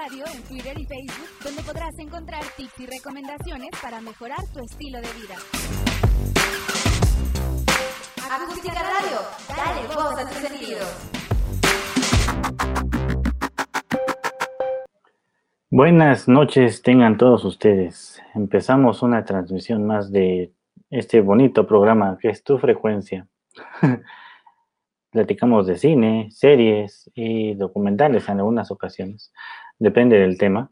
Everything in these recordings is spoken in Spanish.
Radio en Twitter y Facebook, donde podrás encontrar tips y recomendaciones para mejorar tu estilo de vida. Acústica Radio, dale voz a tus sentidos. Buenas noches tengan todos ustedes. Empezamos una transmisión más de este bonito programa que es Tu Frecuencia. Platicamos de cine, series y documentales en algunas ocasiones. Depende del tema.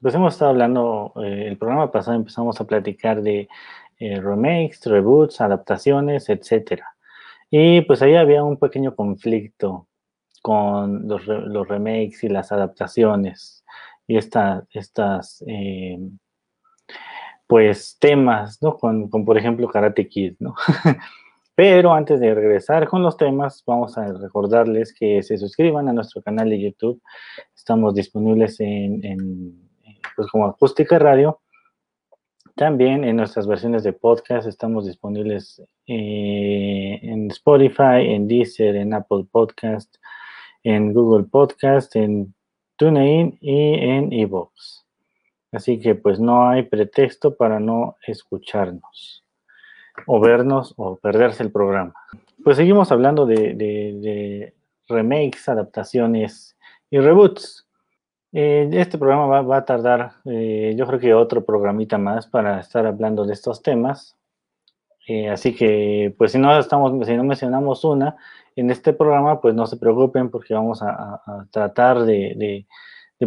Pues hemos estado hablando, eh, el programa pasado empezamos a platicar de eh, remakes, reboots, adaptaciones, etc. Y pues ahí había un pequeño conflicto con los, los remakes y las adaptaciones y estas, eh, pues, temas, ¿no? Con, con, por ejemplo, Karate Kid, ¿no? Pero antes de regresar con los temas, vamos a recordarles que se suscriban a nuestro canal de YouTube. Estamos disponibles en, pues, como Acústica Radio. También en nuestras versiones de podcast estamos disponibles eh, en Spotify, en Deezer, en Apple Podcast, en Google Podcast, en TuneIn y en eVoox. Así que pues no hay pretexto para no escucharnos o vernos o perderse el programa. Pues seguimos hablando de, remakes, adaptaciones y reboots. Eh, este programa va, a tardar, eh, yo creo que otro programita más para estar hablando de estos temas. Eh, así que, pues si no estamos, si no mencionamos una, en este programa, pues no se preocupen porque vamos a, tratar de,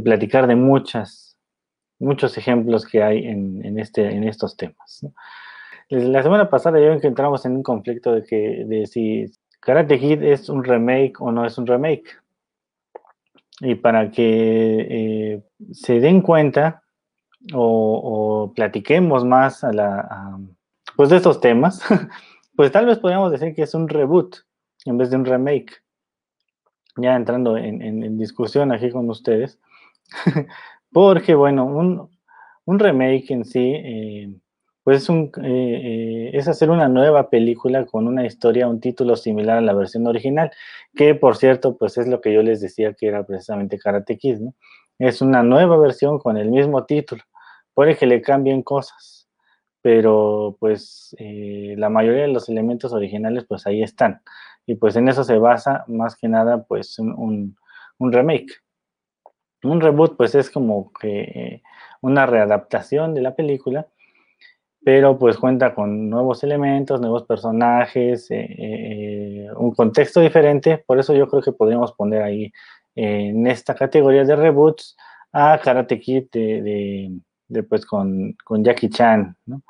platicar de muchas, muchos ejemplos que hay en, este, en estos temas. La semana pasada ya encontramos en un conflicto de, que, de si Karate Kid es un remake o no es un remake. Y para que eh, se den cuenta o, platiquemos más a la, pues de estos temas, pues tal vez podríamos decir que es un reboot en vez de un remake. Ya entrando en, discusión aquí con ustedes. Porque, bueno, un, remake en sí, eh, pues es, un, eh, eh, es hacer una nueva película con una historia, un título similar a la versión original, que por cierto, pues es lo que yo les decía que era precisamente Karate Kid. Es una nueva versión con el mismo título, puede que le cambien cosas, pero pues la mayoría de los elementos originales pues ahí están y pues en eso se basa más que nada pues un, remake. Un reboot pues es como que una readaptación de la película, pero pues cuenta con nuevos elementos, nuevos personajes, eh, eh, un contexto diferente, por eso yo creo que podríamos poner ahí en esta categoría de reboots a Karate Kid de, pues con, con Jackie Chan, ¿no?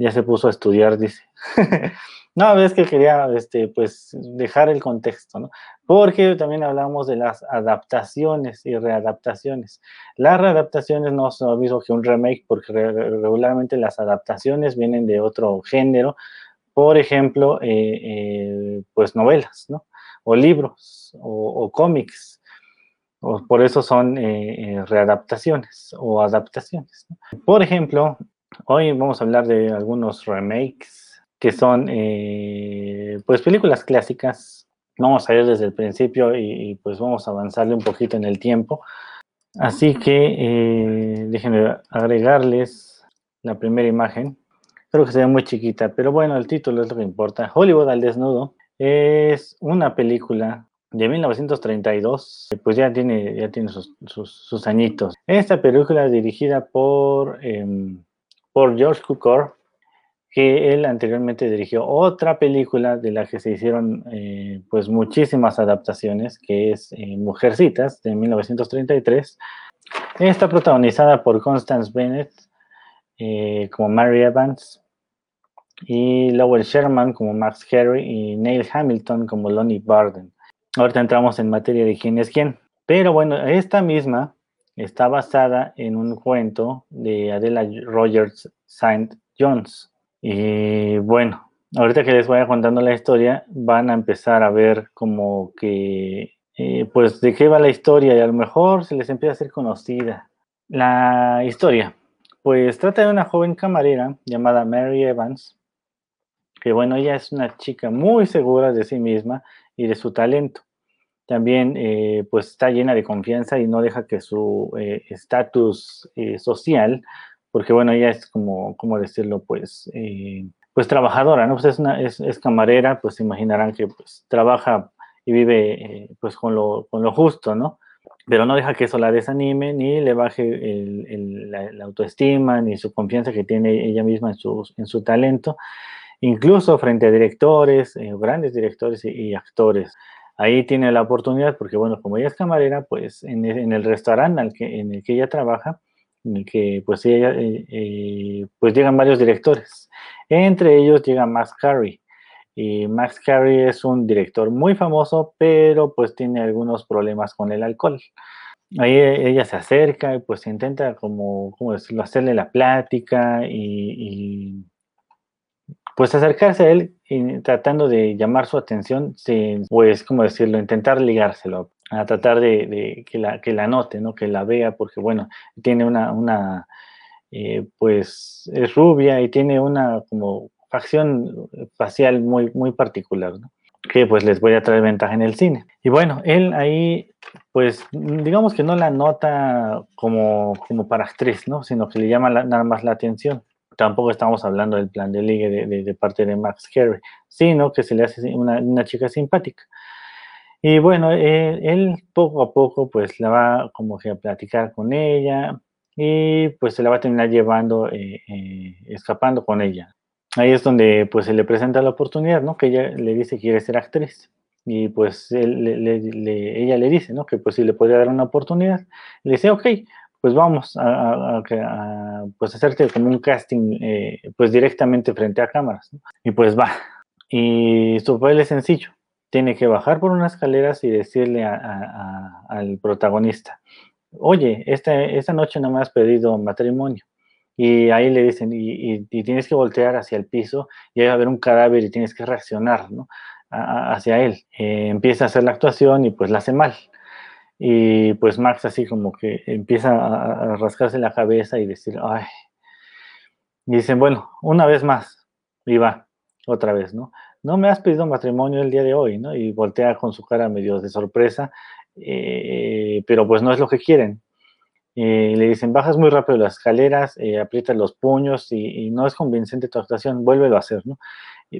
Ya se puso a estudiar, dice. No, es que quería, este, pues, dejar el contexto, ¿no? Porque también hablamos de las adaptaciones y readaptaciones. Las readaptaciones no son lo mismo que un remake, porque regularmente las adaptaciones vienen de otro género, por ejemplo, eh, eh, pues novelas, ¿no? O libros, o, cómics. O por eso son eh, readaptaciones o adaptaciones. Por ejemplo, hoy vamos a hablar de algunos remakes que son eh, pues películas clásicas. Vamos a ir desde el principio y, pues vamos a avanzarle un poquito en el tiempo. Así que eh, déjenme agregarles la primera imagen. Creo que se ve muy chiquita, pero bueno, el título es lo que importa. Hollywood al desnudo es una película de 1932, pues ya tiene, ya tiene sus, añitos. Esta película es dirigida por, em, por George Cukor, que él anteriormente dirigió otra película de la que se hicieron eh, pues muchísimas adaptaciones, que es eh, Mujercitas, de 1933. Está protagonizada por Constance Bennett eh, como Mary Evans y Lowell Sherman como Max Harry y Neil Hamilton como Lonnie Barden. Ahorita entramos en materia de quién es quién. Pero bueno, esta misma está basada en un cuento de Adela Rogers St. Jones y bueno, ahorita que les vaya contando la historia, van a empezar a ver como que, eh, pues, de qué va la historia y a lo mejor se les empieza a hacer conocida. La historia, pues trata de una joven camarera llamada Mary Evans, que bueno, ella es una chica muy segura de sí misma y de su talento. También eh, pues está llena de confianza y no deja que su eh, estatus social, porque bueno, ella es como, ¿cómo decirlo? Pues, pues trabajadora, ¿no? Pues es, una, es, camarera, pues imaginarán que pues trabaja y vive pues con lo, con lo justo, ¿no? pero no deja que eso la desanime ni le baje la, autoestima ni su confianza que tiene ella misma en su, en su talento, incluso frente a directores, eh, grandes directores y, actores. Ahí tiene la oportunidad porque, bueno, como ella es camarera, pues en, el restaurante al que, en el que ella trabaja, que pues eh, eh, pues llegan varios directores. Entre ellos llega Max Carey, y Max Carey es un director muy famoso, pero pues tiene algunos problemas con el alcohol. Ahí ella se acerca y pues intenta como, ¿cómo decirlo?, hacerle la plática y, pues acercarse a él y tratando de llamar su atención sin, pues, ¿cómo decirlo?, intentar ligárselo, a tratar de, que, la, que la note, ¿no?, que la vea, porque bueno, tiene una, una eh, pues es rubia y tiene una como facción facial muy, muy particular, ¿no? que pues les voy a traer ventaja en el cine. Y bueno, él ahí, pues digamos que no la nota como, como para actriz, ¿no? Sino que le llama nada más la atención. Tampoco estamos hablando del plan de ligue de, de, parte de Max Carey, sino que se le hace una, una chica simpática. Y bueno, él, poco a poco pues la va como que a platicar con ella y pues se la va a terminar llevando, eh, eh, escapando con ella ahí es donde pues se le presenta la oportunidad, ¿no? Que ella le dice que quiere ser actriz. Y pues ella le dice, ¿no? Que pues si le podría dar una oportunidad. Le dice, ok, pues vamos a, pues hacerte como un casting eh, pues directamente frente a cámaras. Y pues va. Y su papel es sencillo. Tiene que bajar por unas escaleras y decirle al protagonista, oye, esta, esta noche no me has pedido matrimonio y ahí le dicen, y, tienes que voltear hacia el piso y ahí va a haber un cadáver y tienes que reaccionar ¿no? hacia él. Eh, empieza a hacer la actuación y pues la hace mal. Y pues Max así como que empieza a, rascarse la cabeza y decir, ay. Y dicen, bueno, una vez más. Y va, otra vez, ¿no? No me has pedido matrimonio el día de hoy, ¿no? Y voltea con su cara medio de sorpresa, eh, pero pues no es lo que quieren. Eh, le dicen, bajas muy rápido las escaleras, eh, aprietas los puños y, no es convincente tu actuación, vuélvelo a hacer, ¿no?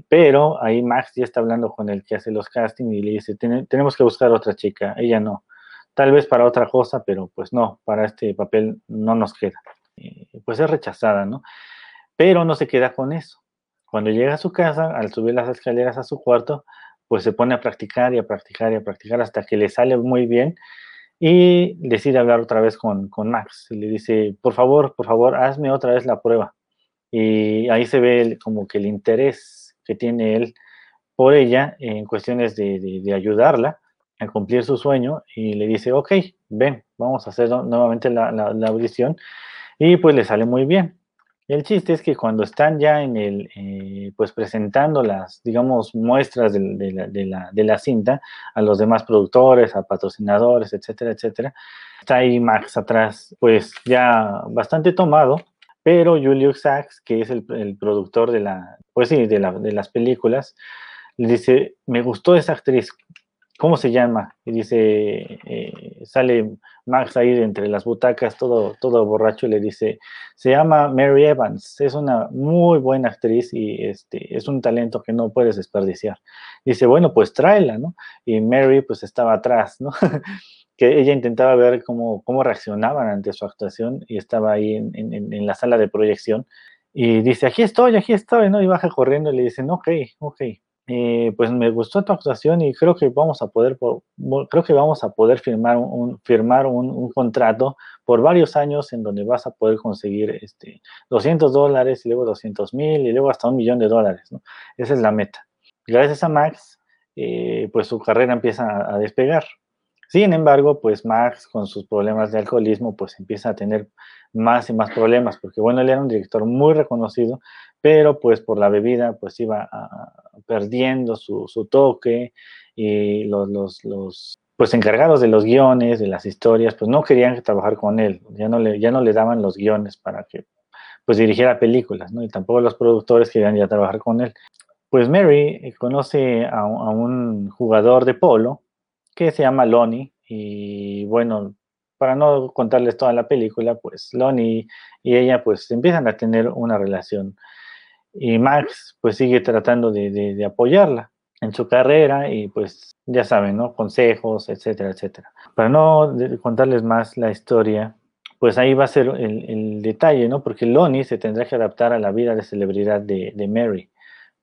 pero ahí Max ya está hablando con el que hace los castings y le dice, tenemos que buscar otra chica, ella no. Tal vez para otra cosa, pero pues no, para este papel no nos queda. Pues es rechazada, ¿no? Pero no se queda con eso. Cuando llega a su casa, al subir las escaleras a su cuarto, pues se pone a practicar y a practicar y a practicar hasta que le sale muy bien y decide hablar otra vez con, con Max. Y le dice, por favor, por favor, hazme otra vez la prueba. Y ahí se ve como que el interés que tiene él por ella en cuestiones de, de, ayudarla a cumplir su sueño y le dice, ok, ven, vamos a hacer nuevamente la, la audición. Y pues le sale muy bien. El chiste es que cuando están ya en el, eh, pues presentando las, digamos, muestras de, la, cinta a los demás productores, a patrocinadores, etcétera, etcétera, está ahí Max atrás, pues ya bastante tomado, pero Julius Sachs, que es el, productor de la, pues sí, de, de las películas, le dice, me gustó esa actriz, ¿cómo se llama? Y dice, eh, sale Max ahí entre las butacas, todo, todo borracho, y le dice, se llama Mary Evans, es una muy buena actriz y este, es un talento que no puedes desperdiciar. Dice, bueno, pues tráela, ¿no? Y Mary pues estaba atrás, ¿no? que ella intentaba ver cómo, cómo reaccionaban ante su actuación y estaba ahí en, en, la sala de proyección y dice, aquí estoy, aquí estoy, ¿no? Y baja corriendo y le dicen, ok, ok, eh, pues me gustó tu actuación y creo que vamos a poder, creo que vamos a poder firmar un, firmar un, contrato por varios años en donde vas a poder conseguir este, 200 dólares y luego 200 mil y luego hasta un millón de dólares, ¿no? Esa es la meta. Gracias a Max, eh, pues su carrera empieza a, despegar. Sin embargo, pues Max con sus problemas de alcoholismo, pues empieza a tener más y más problemas, porque bueno, él era un director muy reconocido, pero pues por la bebida pues iba perdiendo su, toque y los, los, los, pues encargados de los guiones, de las historias, pues no querían trabajar con él, ya no le, ya no le daban los guiones para que pues dirigiera películas, ¿no? Y tampoco los productores querían ya trabajar con él. Pues Mary eh, conoce a, un jugador de polo que se llama Lonnie. Y bueno, para no contarles toda la película, pues Lonnie y ella pues empiezan a tener una relación. Y Max pues sigue tratando de, apoyarla en su carrera y pues ya saben, ¿no? Consejos, etcétera, etcétera. Para no contarles más la historia, pues ahí va a ser el, detalle, ¿no? Porque Lonnie se tendrá que adaptar a la vida de celebridad de, Mary,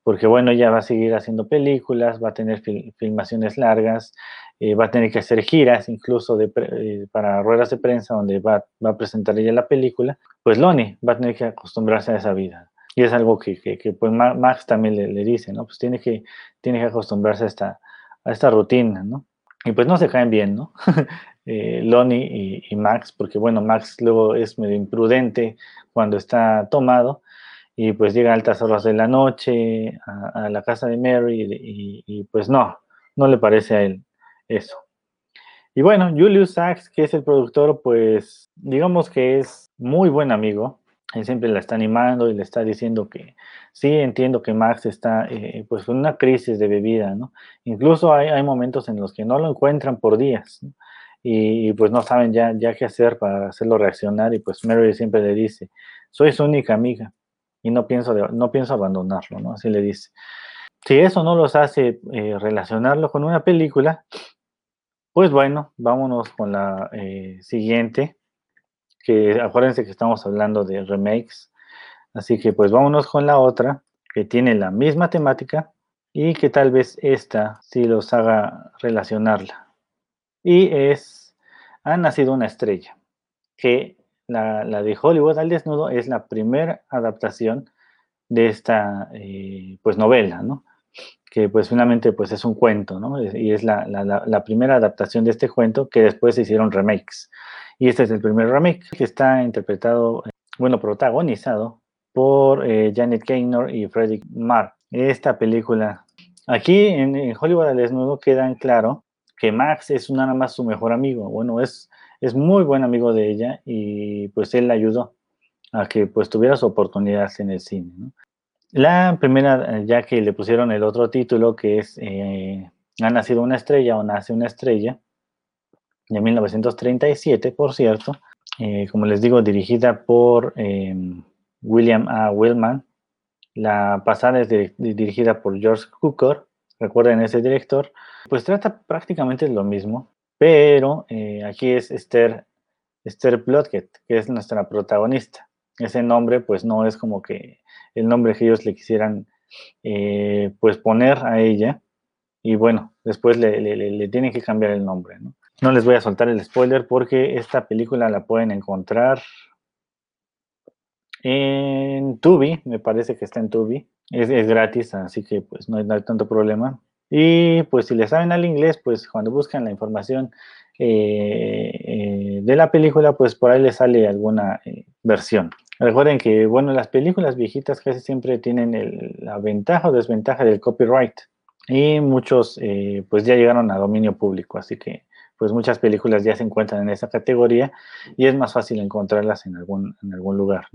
porque bueno, ella va a seguir haciendo películas, va a tener filmaciones largas, eh, va a tener que hacer giras incluso de, eh, para ruedas de prensa donde va, a presentar ella la película, pues Lonnie va a tener que acostumbrarse a esa vida. Y es algo que, que, pues Max también le, dice, ¿no? Pues tiene que, tiene que acostumbrarse a esta, a esta rutina, ¿no? Y pues no se caen bien, ¿no? eh, Lonnie y, Max, porque bueno, Max luego es medio imprudente cuando está tomado y pues llega a altas horas de la noche a, la casa de Mary y, y, pues no, no le parece a él eso. Y bueno, Julius Sachs, que es el productor, pues digamos que es muy buen amigo él siempre la está animando y le está diciendo que sí, entiendo que Max está eh, pues una crisis de bebida, ¿no? Incluso hay, hay, momentos en los que no lo encuentran por días y, pues no saben ya, ya qué hacer para hacerlo reaccionar y pues Mary siempre le dice, soy su única amiga y no pienso, no pienso abandonarlo, ¿no? Así le dice. Si eso no los hace eh, relacionarlo con una película, pues bueno, vámonos con la eh, siguiente que acuérdense que estamos hablando de remakes, así que pues vámonos con la otra, que tiene la misma temática y que tal vez esta sí los haga relacionarla. Y es, ha nacido una estrella, que la, de Hollywood al desnudo es la primera adaptación de esta eh, pues novela, ¿no? Que pues finalmente pues es un cuento, ¿no? Y es la, la, primera adaptación de este cuento que después se hicieron remakes. Y este es el primer remake que está interpretado, bueno, protagonizado por eh, Janet Gaynor y Frederick Marr. Esta película, aquí en, Hollywood al desnudo queda en claro que Max es nada más su mejor amigo. Bueno, es, es muy buen amigo de ella y pues él la ayudó a que pues tuviera su oportunidad en el cine. La primera, ya que le pusieron el otro título que es eh, Ha nacido una estrella o Nace una estrella, de 1937, por cierto, eh, como les digo, dirigida por em, William A. Willman. La pasada es dirigida por George Cukor, recuerden ese director, pues trata prácticamente lo mismo, pero eh, aquí es Esther, Esther que es nuestra protagonista. Ese nombre pues no es como que el nombre que ellos le quisieran eh, pues poner a ella, y bueno, después le, le tienen que cambiar el nombre, ¿no? No les voy a soltar el spoiler porque esta película la pueden encontrar en Tubi, me parece que está en Tubi. Es, gratis, así que pues no hay, tanto problema. Y pues si le saben al inglés, pues cuando buscan la información eh, eh, de la película, pues por ahí les sale alguna versión. Recuerden que, bueno, las películas viejitas casi siempre tienen la ventaja o desventaja del copyright. Y muchos, pues ya llegaron a dominio público, así que pues muchas películas ya se encuentran en esa categoría y es más fácil encontrarlas en algún, en algún lugar.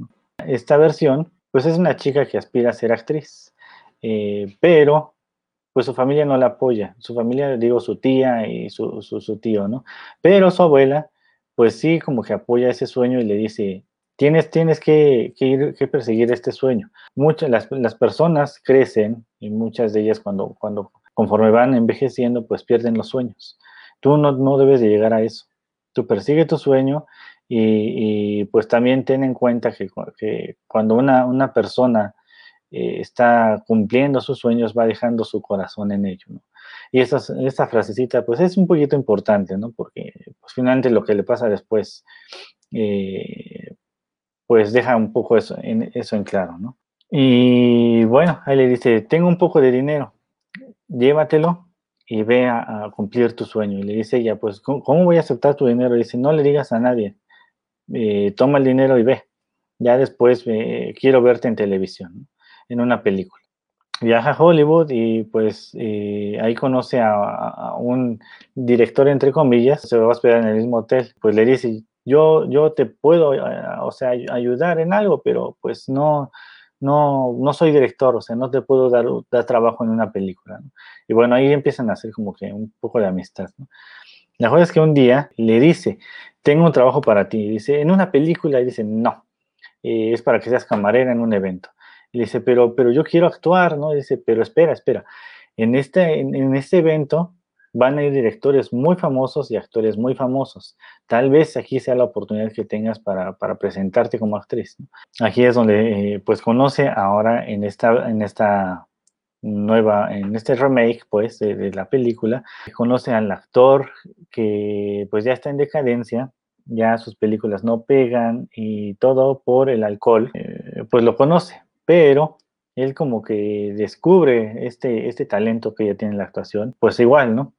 Esta versión, pues es una chica que aspira a ser actriz, eh, pero pues su familia no la apoya, su familia, digo, su tía y su, su, tío, ¿no? Pero su abuela, pues sí, como que apoya ese sueño y le dice, tienes, tienes que, que, ir, que perseguir este sueño. Muchas, las, las, personas crecen y muchas de ellas cuando, cuando, conforme van envejeciendo, pues pierden los sueños. Tú no, debes de llegar a eso. Tú persigue tu sueño y, pues también ten en cuenta que, cuando una, persona eh, está cumpliendo sus sueños va dejando su corazón en ello. Y esta, esta frasecita pues es un poquito importante, ¿no? Porque pues, finalmente lo que le pasa después eh, pues deja un poco eso en, eso en claro, ¿no? Y bueno, ahí le dice, tengo un poco de dinero, llévatelo y ve a, cumplir tu sueño. Y le dice ella, pues, ¿cómo, voy a aceptar tu dinero? Y dice, no le digas a nadie, eh, toma el dinero y ve. Ya después eh, quiero verte en televisión, en una película. Viaja a Hollywood y pues eh, ahí conoce a, un director, entre comillas, se va a hospedar en el mismo hotel. Pues le dice, yo, yo te puedo, o sea, ayudar en algo, pero pues no, no, no soy director, o sea, no te puedo dar, dar trabajo en una película. Y bueno, ahí empiezan a hacer como que un poco de amistad. ¿no? La cosa es que un día le dice, tengo un trabajo para ti. dice, en una película, y dice, no, eh, es para que seas camarera en un evento. Y dice, pero, pero yo quiero actuar, ¿no? Y dice, pero espera, espera. En este, en este evento van a ir directores muy famosos y actores muy famosos. Tal vez aquí sea la oportunidad que tengas para, presentarte como actriz. Aquí es donde eh, pues conoce ahora en esta, en esta nueva, en este remake pues de, la película, conoce al actor que pues ya está en decadencia, ya sus películas no pegan y todo por el alcohol, eh, pues lo conoce, pero él como que descubre este, este talento que ella tiene en la actuación, pues igual, ¿no?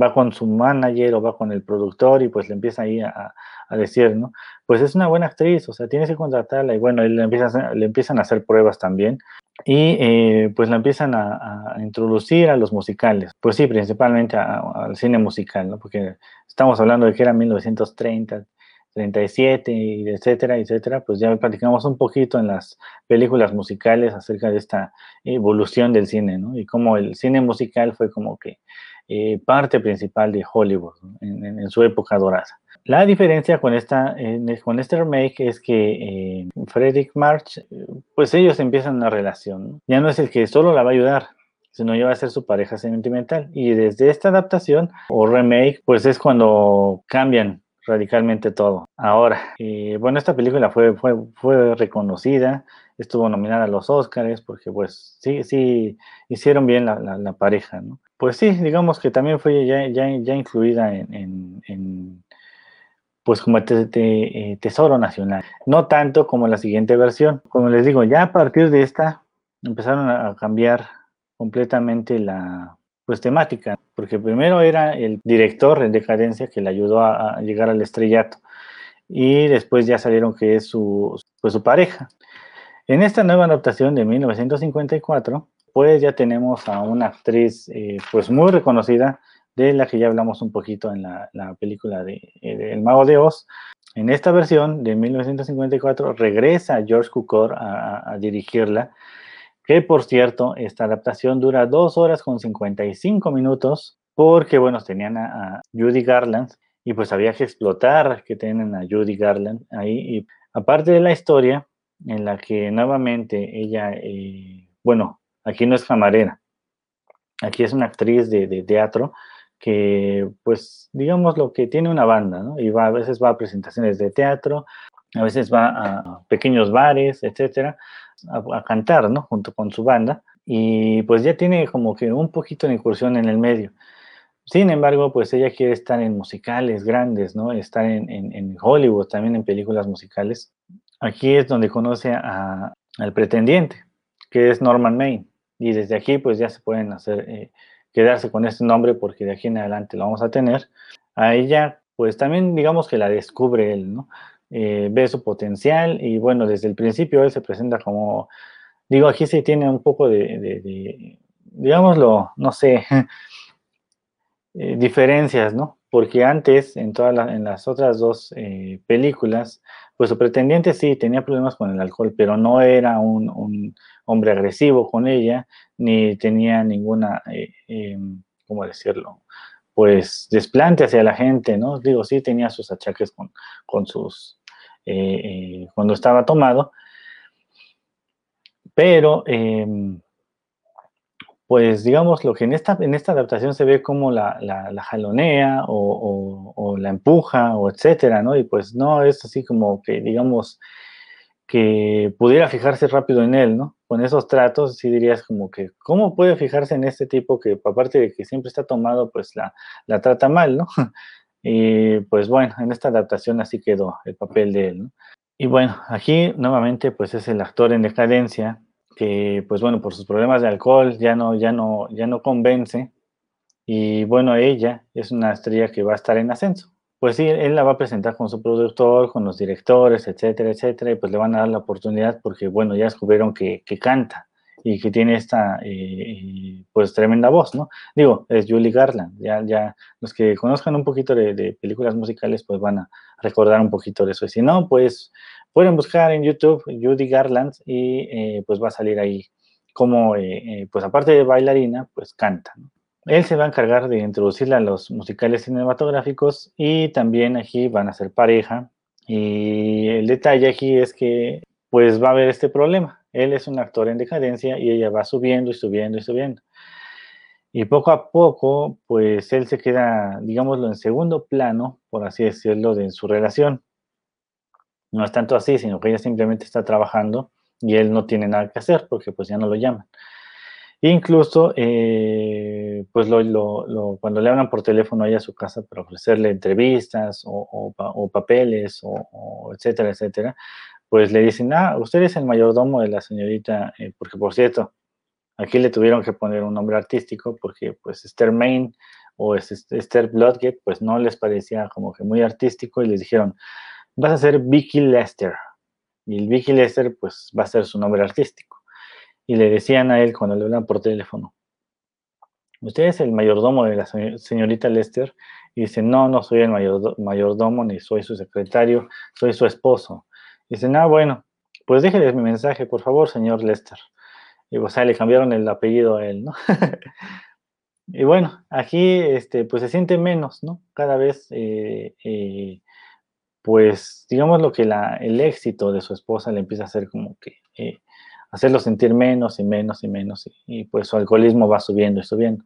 Va con su manager o va con el productor y pues le empieza ahí a, decir, ¿no? Pues es una buena actriz, o sea, tienes que contratarla y bueno, le empiezan, le empiezan a hacer pruebas también y eh, pues la empiezan a, introducir a los musicales, pues sí, principalmente al cine musical, ¿no? Porque estamos hablando de que era 1930, 37, y etcétera, etcétera, pues ya platicamos un poquito en las películas musicales acerca de esta evolución del cine, ¿no? Y cómo el cine musical fue como que eh, parte principal de Hollywood en, su época dorada. La diferencia con, esta, con este remake es que eh, Frederick March, pues ellos empiezan una relación. Ya no es el que solo la va a ayudar, sino ya va a ser su pareja sentimental. Y desde esta adaptación o remake, pues es cuando cambian radicalmente todo. Ahora, eh, bueno, esta película fue, fue, fue reconocida, estuvo nominada a los Oscars porque pues sí, sí, hicieron bien la, la pareja, ¿no? Pues sí, digamos que también fue ya, ya, ya incluida en, en, pues como eh, tesoro nacional. No tanto como la siguiente versión. Como les digo, ya a partir de esta empezaron a cambiar completamente la pues temática, porque primero era el director en decadencia que le ayudó a, llegar al estrellato y después ya salieron que es su, pues su pareja. En esta nueva adaptación de 1954, pues ya tenemos a una actriz eh, pues muy reconocida, de la que ya hablamos un poquito en la, película de, eh, El Mago de Oz. En esta versión de 1954 regresa George Cukor a, dirigirla, que por cierto, esta adaptación dura dos horas con 55 minutos, porque bueno, tenían a, Judy Garland y pues había que explotar que tienen a Judy Garland ahí. Y aparte de la historia, en la que nuevamente ella, eh, bueno, Aquí no es camarera. Aquí es una actriz de, teatro que, pues, digamos lo que tiene una banda, ¿no? Y va, a veces va a presentaciones de teatro, a veces va a pequeños bares, etcétera, a, cantar, ¿no? Junto con su banda. Y pues ya tiene como que un poquito de incursión en el medio. Sin embargo, pues ella quiere estar en musicales grandes, ¿no? Estar en, en, Hollywood, también en películas musicales. Aquí es donde conoce a, al pretendiente, que es Norman Maine y desde aquí pues ya se pueden hacer, eh, quedarse con este nombre porque de aquí en adelante lo vamos a tener. A ella pues también digamos que la descubre él, ¿no? Eh, ve su potencial y bueno, desde el principio él se presenta como, digo, aquí sí tiene un poco de, digámoslo, no sé, eh, diferencias, ¿no? Porque antes, en todas en las otras dos películas, pues su pretendiente sí tenía problemas con el alcohol, pero no era un hombre agresivo con ella, ni tenía ninguna, eh, em, ¿cómo decirlo? Pues desplante hacia la gente, ¿no? Digo, sí tenía sus achaques con, con sus, eh, eh, cuando estaba tomado, pero, em, pues digamos, lo que en esta, en esta adaptación se ve como la, la, jalonea o, o, la empuja o etcétera, ¿no? Y pues no es así como que, digamos, que pudiera fijarse rápido en él, ¿no? Con esos tratos, sí dirías como que, ¿cómo puede fijarse en este tipo que, aparte de que siempre está tomado, pues la, la trata mal, ¿no? Y pues bueno, en esta adaptación así quedó el papel de él, ¿no? Y bueno, aquí nuevamente pues es el actor en decadencia que pues bueno, por sus problemas de alcohol ya no, ya no, ya no convence. Y bueno, ella es una estrella que va a estar en ascenso. Pues sí, él la va a presentar con su productor, con los directores, etcétera, etcétera, y pues le van a dar la oportunidad porque, bueno, ya descubrieron que, canta y que tiene esta, eh, pues, tremenda voz, ¿no? Digo, es Julie Garland, ya, ya, los que conozcan un poquito de, películas musicales, pues van a recordar un poquito de eso, y si no, pues, pueden buscar en YouTube Judy Garland y eh, pues va a salir ahí como, pues aparte de bailarina, pues canta. Él se va a encargar de introducirla a los musicales cinematográficos y también aquí van a ser pareja. Y el detalle aquí es que pues va a haber este problema. Él es un actor en decadencia y ella va subiendo y subiendo y subiendo. Y poco a poco, pues él se queda, digámoslo, en segundo plano, por así decirlo, de su relación. No es tanto así, sino que ella simplemente está trabajando y él no tiene nada que hacer porque pues ya no lo llaman. Incluso, eh, pues cuando le hablan por teléfono ahí a su casa para ofrecerle entrevistas o, papeles o, etcétera, etcétera, pues le dicen, ah, usted es el mayordomo de la señorita, eh, porque por cierto, aquí le tuvieron que poner un nombre artístico porque pues Esther Main o Esther Bloodgate pues no les parecía como que muy artístico y les dijeron, vas a ser Vicky Lester. Y el Vicky Lester pues va a ser su nombre artístico y le decían a él cuando le hablan por teléfono, usted es el mayordomo de la señorita Lester, y dice, no, no soy el mayordomo, ni soy su secretario, soy su esposo. Y dice, ah, bueno, pues déjele mi mensaje, por favor, señor Lester. Y pues ahí le cambiaron el apellido a él, ¿no? y bueno, aquí, este, pues se siente menos, ¿no? Cada vez, eh, eh, pues, digamos lo que el éxito de su esposa le empieza a hacer como que eh, hacerlo sentir menos y menos y menos, y, pues su alcoholismo va subiendo y subiendo.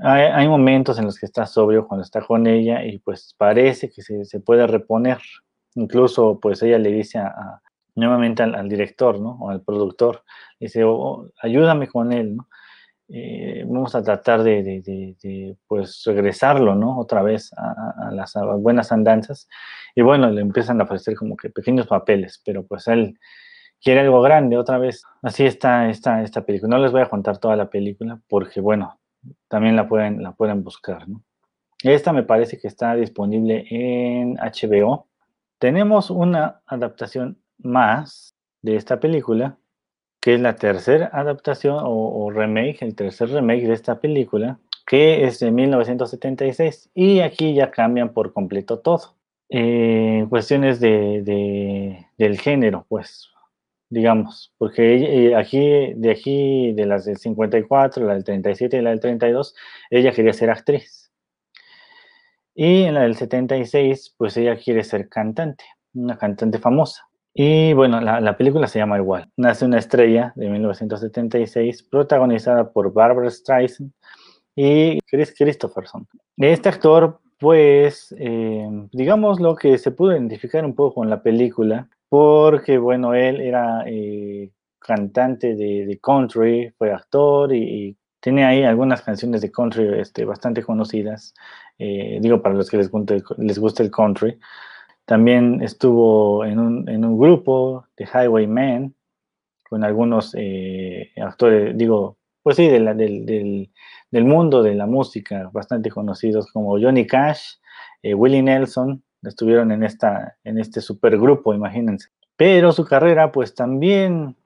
Hay, momentos en los que está sobrio cuando está con ella y pues parece que se, puede reponer. Incluso pues ella le dice nuevamente al, director, ¿no? O al productor, dice, oh, oh, ayúdame con él, ¿no? Eh, vamos a tratar de, pues regresarlo, ¿no? Otra vez a, las buenas andanzas. Y bueno, le empiezan a aparecer como que pequeños papeles, pero pues él quiere algo grande otra vez. Así está esta, esta película. No les voy a contar toda la película porque, bueno, también la pueden, la pueden buscar, ¿no? Esta me parece que está disponible en HBO. Tenemos una adaptación más de esta película, que es la tercera adaptación o, remake, el tercer remake de esta película, que es de 1976. Y aquí ya cambian por completo todo. Eh, cuestiones de, del género, pues digamos, porque eh, aquí, de aquí, de las del 54, la del 37 y la del 32, ella quería ser actriz. Y en la del 76, pues ella quiere ser cantante, una cantante famosa. Y bueno, la, película se llama igual. Nace una estrella de 1976, protagonizada por Barbara Streisand y Chris Christopherson. Este actor, pues, eh, digamos lo que se pudo identificar un poco con la película, porque, bueno, él era eh, cantante de, country, fue actor y, tiene ahí algunas canciones de country este, bastante conocidas, eh, digo, para los que les guste, les gusta el country. También estuvo en un, en un grupo de Highwaymen con algunos eh, actores, digo, pues sí, del, del, del, mundo de la música, bastante conocidos como Johnny Cash, Willie Nelson, estuvieron en, esta, en este supergrupo, imagínense. Pero su carrera, pues también,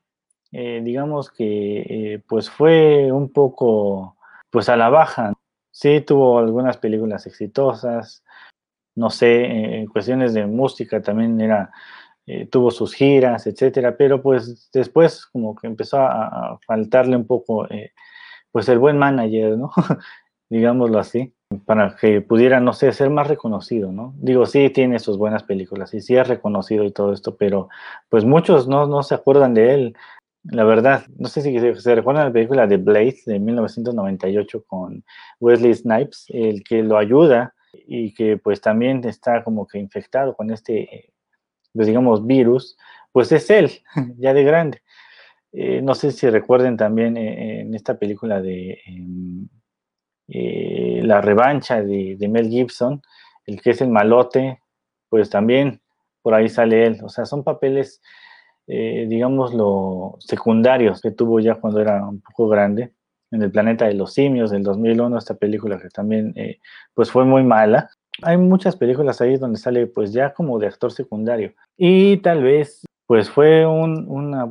eh, digamos que, eh, pues fue un poco, pues a la baja. Sí, tuvo algunas películas exitosas, no sé, en cuestiones de música también era, eh, tuvo sus giras, etcétera, pero pues después como que empezó a, faltarle un poco, pues el buen manager, ¿no? Digámoslo así para que pudiera, no sé, ser más reconocido, ¿no? Digo, sí tiene sus buenas películas y sí es reconocido y todo esto, pero pues muchos no, no se acuerdan de él. La verdad, no sé si se, recuerdan la película de Blade de 1998 con Wesley Snipes, el que lo ayuda y que pues también está como que infectado con este, pues digamos, virus, pues es él, ya de grande. Eh, no sé si recuerden también eh, en esta película de... Em, eh, la revancha de, Mel Gibson, el que es el malote, pues también por ahí sale él. O sea, son papeles, digamos, secundarios que tuvo ya cuando era un poco grande. En el planeta de los simios del 2001, esta película que también eh, pues fue muy mala. Hay muchas películas ahí donde sale pues ya como de actor secundario. Y tal vez pues fue un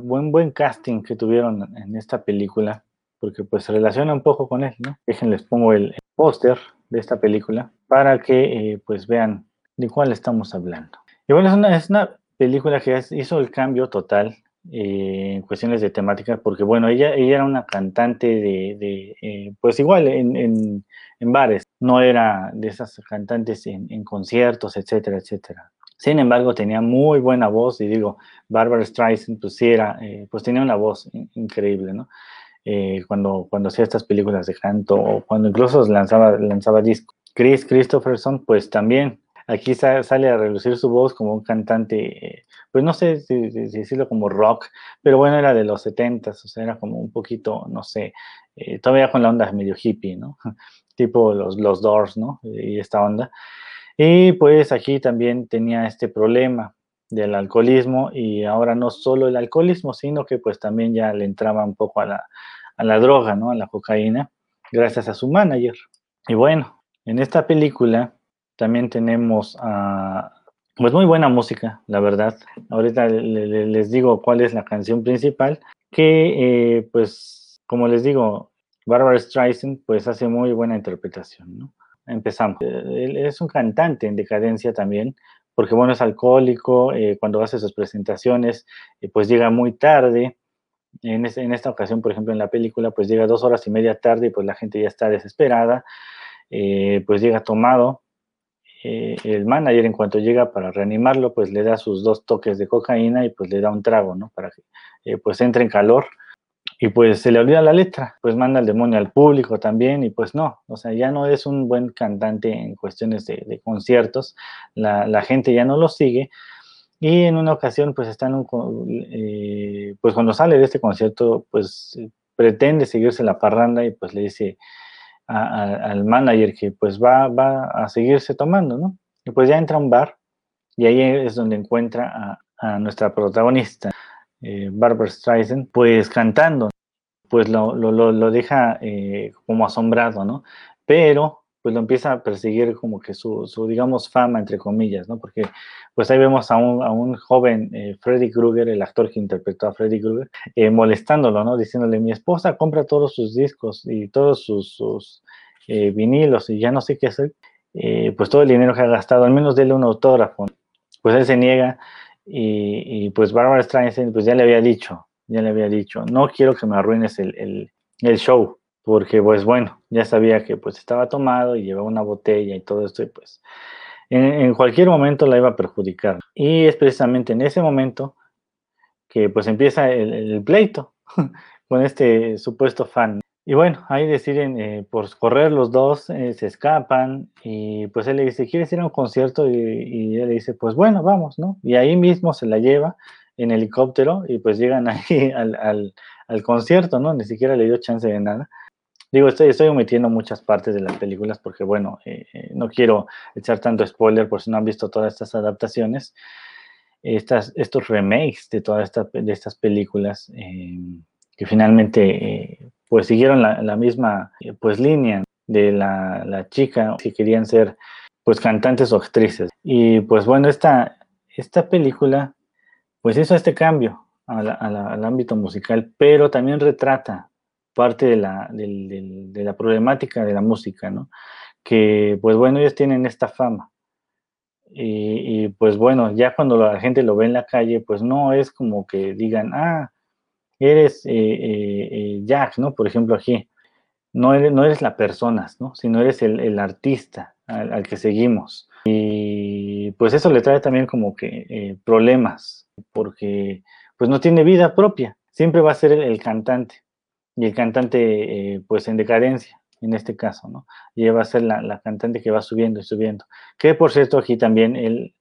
buen, buen casting que tuvieron en esta película porque pues se relaciona un poco con él, ¿no? Déjenles pongo el, póster de esta película para que eh, pues vean de cuál estamos hablando. Y bueno, es una, película que hizo el cambio total eh, en cuestiones de temática, porque bueno, ella, ella era una cantante de, eh, pues igual en, en, bares, no era de esas cantantes en, en, conciertos, etcétera, etcétera. Sin embargo, tenía muy buena voz y digo, Barbara Streisand, pues sí era, eh, pues tenía una voz increíble, ¿no? cuando, cuando hacía estas películas de canto o cuando incluso lanzaba, lanzaba disco. Chris Christopherson, pues también aquí sale a relucir su voz como un cantante, pues no sé si, decirlo como rock, pero bueno, era de los 70 o sea, era como un poquito, no sé, eh, todavía con la onda medio hippie, ¿no? tipo los, los Doors, ¿no? Y esta onda. Y pues aquí también tenía este problema del alcoholismo y ahora no solo el alcoholismo, sino que pues también ya le entraba un poco a la, a la droga, ¿no? A la cocaína, gracias a su manager. Y bueno, en esta película también tenemos a, pues muy buena música, la verdad. Ahorita les digo cuál es la canción principal, que eh, pues como les digo, Barbara Streisand pues hace muy buena interpretación, ¿no? Empezamos. Él es un cantante en decadencia también, porque bueno, es alcohólico, eh, cuando hace sus presentaciones, eh, pues llega muy tarde. En, en, esta ocasión, por ejemplo, en la película, pues llega dos horas y media tarde y pues la gente ya está desesperada, pues llega tomado, eh, el manager en cuanto llega para reanimarlo, pues le da sus dos toques de cocaína y pues le da un trago, ¿no? Para que eh, pues entre en calor. Y pues se le olvida la letra, pues manda el demonio al público también y pues no, o sea, ya no es un buen cantante en cuestiones de, conciertos, la, gente ya no lo sigue. Y en una ocasión pues está en un, eh, pues cuando sale de este concierto pues pretende seguirse la parranda y pues le dice, al manager que pues va, va a seguirse tomando, ¿no? Y pues ya entra a un bar y ahí es donde encuentra a, nuestra protagonista, eh, Barbara Streisand, pues cantando, pues lo, lo, deja eh, como asombrado, ¿no? Pero pues lo empieza a perseguir como que su, digamos, fama, entre comillas, ¿no? Porque pues ahí vemos a un, a un joven eh, Freddy Krueger, el actor que interpretó a Freddy Krueger, eh, molestándolo, ¿no? Diciéndole, mi esposa compra todos sus discos y todos sus, eh, vinilos y ya no sé qué hacer, pues todo el dinero que ha gastado, al menos déle un autógrafo. Pues él se niega y, pues Barbara Streisand pues ya le había dicho, ya le había dicho, no quiero que me arruines el, el show, porque pues bueno, ya sabía que pues estaba tomado y llevaba una botella y todo esto y pues en, cualquier momento la iba a perjudicar. Y es precisamente en ese momento que pues empieza el, pleito con este supuesto fan. Y bueno, ahí deciden eh, por correr los dos, eh, se escapan y pues él le dice, ¿quieres ir a un concierto? Y, él le dice, pues bueno, vamos, ¿no? Y ahí mismo se la lleva en helicóptero y pues llegan ahí al concierto, ¿no? Ni siquiera le dio chance de nada. Digo, estoy, estoy omitiendo muchas partes de las películas porque, bueno, eh, eh, no quiero echar tanto spoiler por si no han visto todas estas adaptaciones, estas, estos remakes de todas estas, estas películas eh, que finalmente pues siguieron la, misma pues línea de la, la, chica que querían ser pues cantantes o actrices. Y pues bueno, esta, esta película pues hizo este cambio al ámbito musical, pero también retrata parte de la, de la problemática de la música, ¿no? Que, pues bueno, ellos tienen esta fama. Y, pues bueno, ya cuando la gente lo ve en la calle, pues no es como que digan, ah, eres eh, eh, eh, Jack, ¿no? Por ejemplo, aquí. No eres, no eres la persona, ¿no? Sino eres el, artista al, que seguimos. Y pues eso le trae también como que problemas, porque pues no tiene vida propia. Siempre va a ser el cantante y el cantante eh, pues en decadencia en este caso, ¿no? Y va a ser la, cantante que va subiendo y subiendo. Que por cierto aquí también él,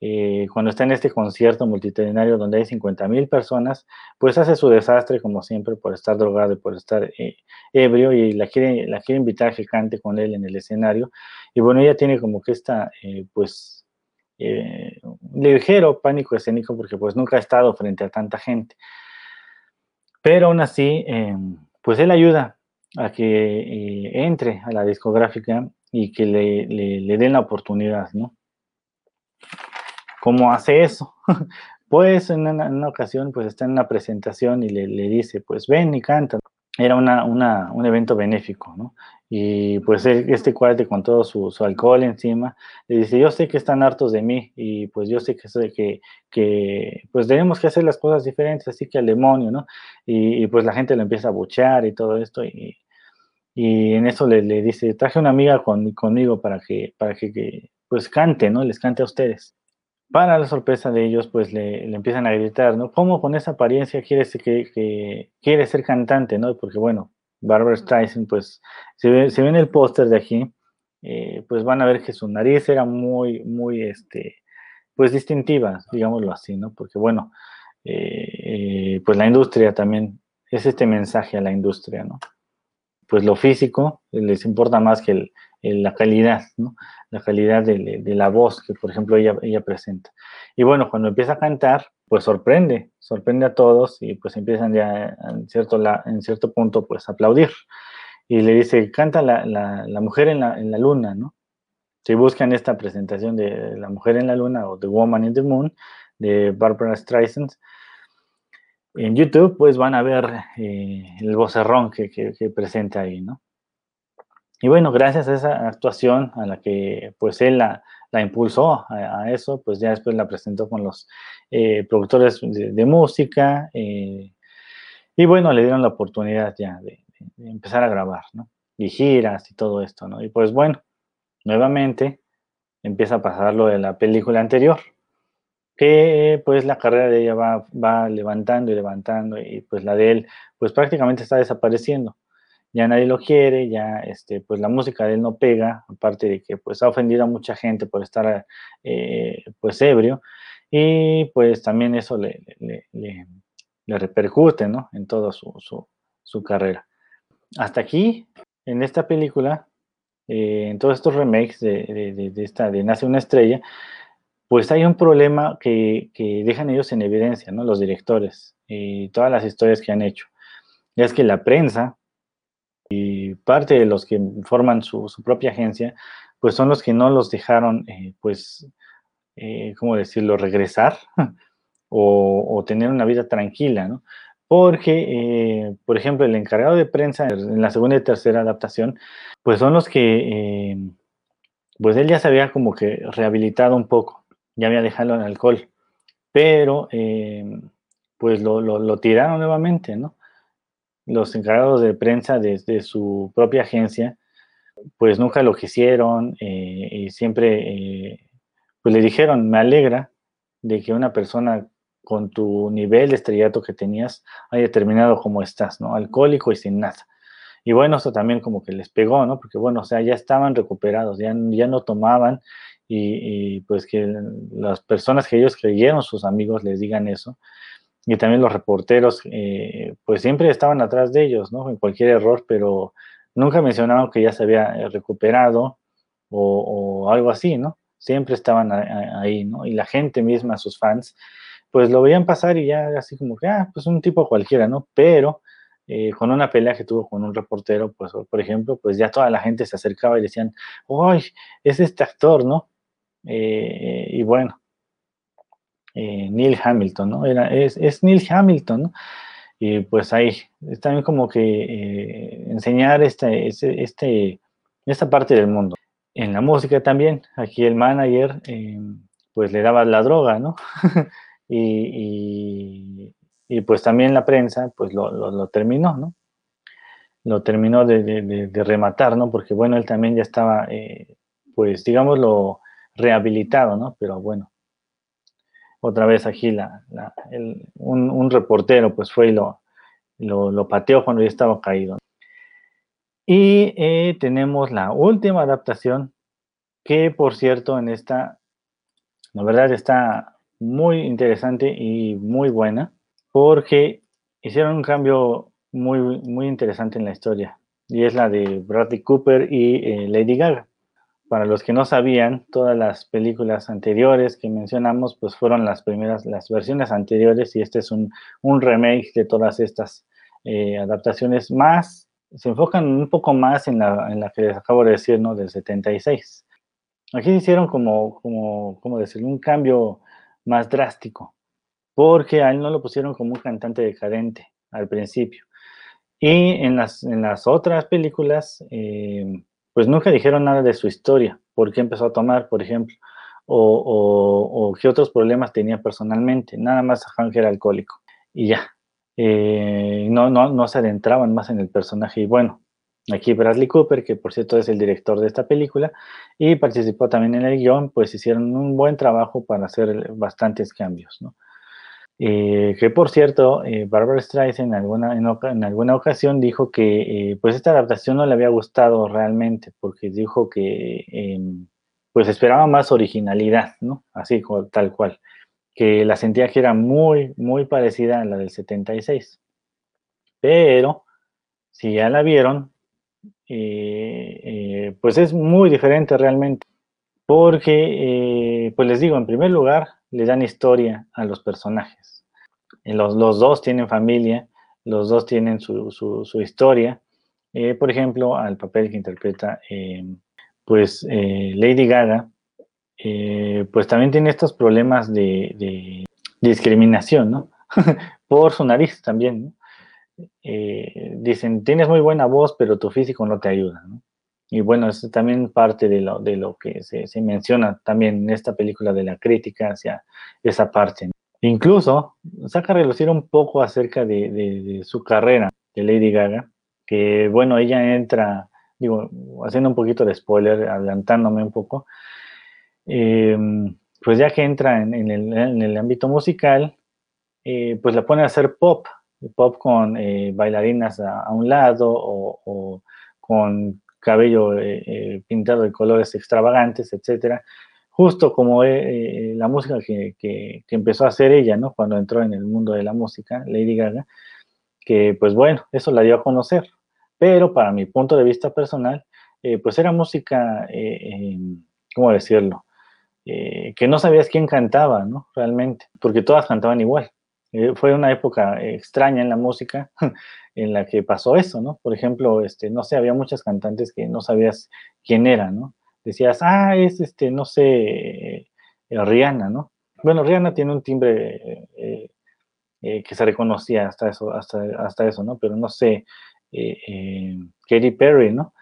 eh, cuando está en este concierto multitudinario donde hay 50 mil personas, pues hace su desastre como siempre por estar drogado y por estar eh, ebrio y la quiere, la quiere invitar a que cante con él en el escenario. Y bueno, ella tiene como que esta, pues, ligero pánico escénico porque pues nunca ha estado frente a tanta gente. Pero aún así, em, pues él ayuda a que eh, entre a la discográfica y que le, den la oportunidad, ¿no? ¿Cómo hace eso? pues en una, ocasión, pues está en una presentación y le, dice, pues ven y canta. era una, un evento benéfico, ¿no? Y pues este cuate con todo su, alcohol encima, le dice, yo sé que están hartos de mí y pues yo sé que, pues tenemos que hacer las cosas diferentes, así que al demonio, ¿no? Y, pues la gente lo empieza a buchear y todo esto y, en eso le, dice, traje una amiga con, conmigo para que, para que, pues cante, ¿no? Les cante a ustedes. Para la sorpresa de ellos, pues le, empiezan a gritar, ¿no? ¿Cómo con esa apariencia quiere que, que quiere ser cantante, ¿no? Porque bueno, Barbara Streisand, pues si, ven el póster de aquí, eh, pues van a ver que su nariz era muy, muy, este, pues distintiva, digámoslo así, ¿no? Porque bueno, eh, pues la industria también, es este mensaje a la industria, ¿no? Pues lo físico les importa más que la calidad. La calidad de, la voz que, por ejemplo, ella, ella presenta. Y bueno, cuando empieza a cantar, pues sorprende, sorprende a todos y pues empiezan ya en cierto, en cierto punto pues aplaudir. Y le dice, canta la, la, mujer en la, en la, luna, ¿no? Si buscan esta presentación de La mujer en la luna o The Woman in the Moon de Barbara Streisand, en YouTube pues van a ver eh, el vocerrón que, que, que presenta ahí, ¿no? Y bueno, gracias a esa actuación a la que pues él la, la impulsó a, eso, pues ya después la presentó con los eh, productores de, música eh, y bueno, le dieron la oportunidad ya de, empezar a grabar, ¿no? Y giras y todo esto, ¿no? Y pues bueno, nuevamente empieza a pasar lo de la película anterior, que pues la carrera de ella va, va levantando y levantando y pues la de él pues prácticamente está desapareciendo ya nadie lo quiere, ya este, pues la música de él no pega, aparte de que pues ha ofendido a mucha gente por estar eh, pues ebrio, y pues también eso le, le, repercute, ¿no? En toda su, su, carrera. Hasta aquí, en esta película, eh, en todos estos remakes de, de, esta, de Nace una estrella, pues hay un problema que, que, dejan ellos en evidencia, ¿no? Los directores y todas las historias que han hecho. Y es que la prensa y parte de los que forman su, propia agencia, pues son los que no los dejaron, eh, pues, eh, ¿cómo decirlo?, regresar o, tener una vida tranquila, ¿no? Porque, eh, por ejemplo, el encargado de prensa en la segunda y tercera adaptación, pues son los que, pues él ya se había como que rehabilitado un poco, ya había dejado el alcohol, pero pues lo, lo tiraron nuevamente, ¿no? los encargados de prensa desde su propia agencia, pues nunca lo quisieron eh, y siempre eh, pues le dijeron, me alegra de que una persona con tu nivel de estrellato que tenías haya terminado como estás, ¿no? Alcohólico y sin nada. Y bueno, eso también como que les pegó, ¿no? Porque bueno, o sea, ya estaban recuperados, ya, ya no tomaban y, pues que las personas que ellos creyeron, sus amigos, les digan eso, y también los reporteros, eh, pues siempre estaban atrás de ellos, ¿no? En cualquier error, pero nunca mencionaban que ya se había eh, recuperado o, algo así, ¿no? Siempre estaban ahí, ¿no? Y la gente misma, sus fans, pues lo veían pasar y ya así como que, ah, pues un tipo cualquiera, ¿no? Pero eh, con una pelea que tuvo con un reportero, pues, por ejemplo, pues ya toda la gente se acercaba y decían, ¡ay, es este actor, ¿no? Y bueno, eh, Neil Hamilton, ¿no? Era, es, es, Neil Hamilton, ¿no? Y pues ahí, es también como que eh, enseñar este, este, esta parte del mundo. En la música también, aquí el manager eh, pues le daba la droga, ¿no? y, y, pues también la prensa pues lo, lo, terminó, ¿no? Lo terminó de, de, de, rematar, ¿no? Porque bueno, él también ya estaba, pues digámoslo, rehabilitado, ¿no? Pero bueno, otra vez aquí la, un, reportero pues fue y lo, lo, pateó cuando ya estaba caído. Y eh, tenemos la última adaptación que por cierto en esta, la verdad está muy interesante y muy buena porque hicieron un cambio muy, muy interesante en la historia y es la de Bradley Cooper y eh, Lady Gaga para los que no sabían, todas las películas anteriores que mencionamos, pues fueron las primeras, las versiones anteriores, y este es un, remake de todas estas eh, adaptaciones más, se enfocan un poco más en la, en la que les acabo de decir, ¿no? Del 76. Aquí hicieron como, como, ¿cómo decirlo? Un cambio más drástico, porque a él no lo pusieron como un cantante decadente al principio. Y en las, en las otras películas, eh, pues nunca dijeron nada de su historia, por qué empezó a tomar, por ejemplo, o, qué otros problemas tenía personalmente. Nada más Hank era alcohólico y ya. Eh, no, no, no se adentraban más en el personaje. Y bueno, aquí Bradley Cooper, que por cierto es el director de esta película y participó también en el guion, pues hicieron un buen trabajo para hacer bastantes cambios, ¿no? Eh, que por cierto, eh, Barbara Streisand en alguna, en, alguna ocasión dijo que eh, pues esta adaptación no le había gustado realmente, porque dijo que em, pues esperaba más originalidad, ¿no? Así tal cual, que la sentía que era muy, muy parecida a la del 76. Pero, si ya la vieron, pues es muy diferente realmente, porque, pues les digo, en primer lugar, le dan historia a los personajes. Los, dos tienen familia, los dos tienen su, historia. Eh, por ejemplo, al papel que interpreta em, pues eh, Lady Gaga, eh, pues también tiene estos problemas de, discriminación, ¿no? por su nariz también, dicen, tienes muy buena voz, pero tu físico no te ayuda, ¿no? Y bueno, es también parte de lo, de lo que se, menciona también en esta película de la crítica hacia esa parte. Incluso saca a relucir un poco acerca de, su carrera de Lady Gaga, que bueno, ella entra, digo, haciendo un poquito de spoiler, adelantándome un poco, em, pues ya que entra en, el, ámbito musical, eh, pues la pone a hacer pop, pop con eh, bailarinas a, un lado o, o con cabello eh, pintado de colores extravagantes, etcétera, justo como eh, la música que, empezó a hacer ella, ¿no? Cuando entró en el mundo de la música, Lady Gaga, que pues bueno, eso la dio a conocer, pero para mi punto de vista personal, pues era música, ¿cómo decirlo? que no sabías quién cantaba, ¿no? Realmente, porque todas cantaban igual. fue una época extraña en la música, en la que pasó eso, ¿no? Por ejemplo, este, no sé, había muchas cantantes que no sabías quién era, ¿no? Decías, ah, es, este, no sé, eh, Rihanna, ¿no? Bueno, Rihanna tiene un timbre eh, eh, que se reconocía hasta eso, hasta, hasta eso, ¿no? Pero no sé, Katy Perry, ¿no?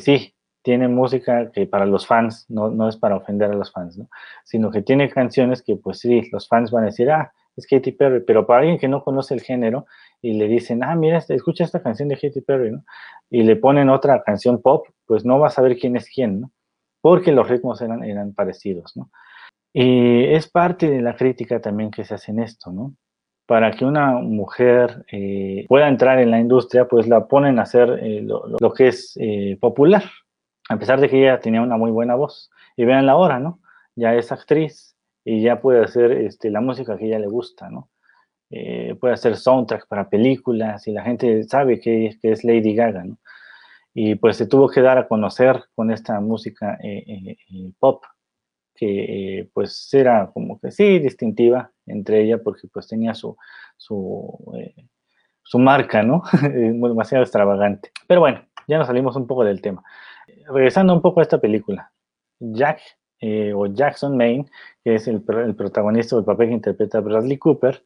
sí, tiene música que para los fans, no, no es para ofender a los fans, ¿no? Sino que tiene canciones que, pues sí, los fans van a decir, ah, es Katy Perry, pero para alguien que no conoce el género, y le dicen, ah, mira, este, escucha esta canción de Katy Perry, ¿no? Y le ponen otra canción pop, pues no va a saber quién es quién, ¿no? Porque los ritmos eran, eran parecidos, ¿no? Y es parte de la crítica también que se hace en esto, ¿no? Para que una mujer eh, pueda entrar en la industria, pues la ponen a hacer eh, lo, que es eh, popular, a pesar de que ella tenía una muy buena voz. Y vean la hora, ¿no? Ya es actriz y ya puede hacer este, la música que ella le gusta, ¿no? Eh, puede hacer soundtrack para películas y la gente sabe que, es Lady Gaga, ¿no? Y pues se tuvo que dar a conocer con esta música eh, eh, pop, que pues era como que sí, distintiva entre ella porque pues tenía su, su, su marca, ¿no? Demasiado extravagante. Pero bueno, ya nos salimos un poco del tema. Regresando un poco a esta película, Jack o Jackson Maine, que es el, el protagonista del papel que interpreta Bradley Cooper,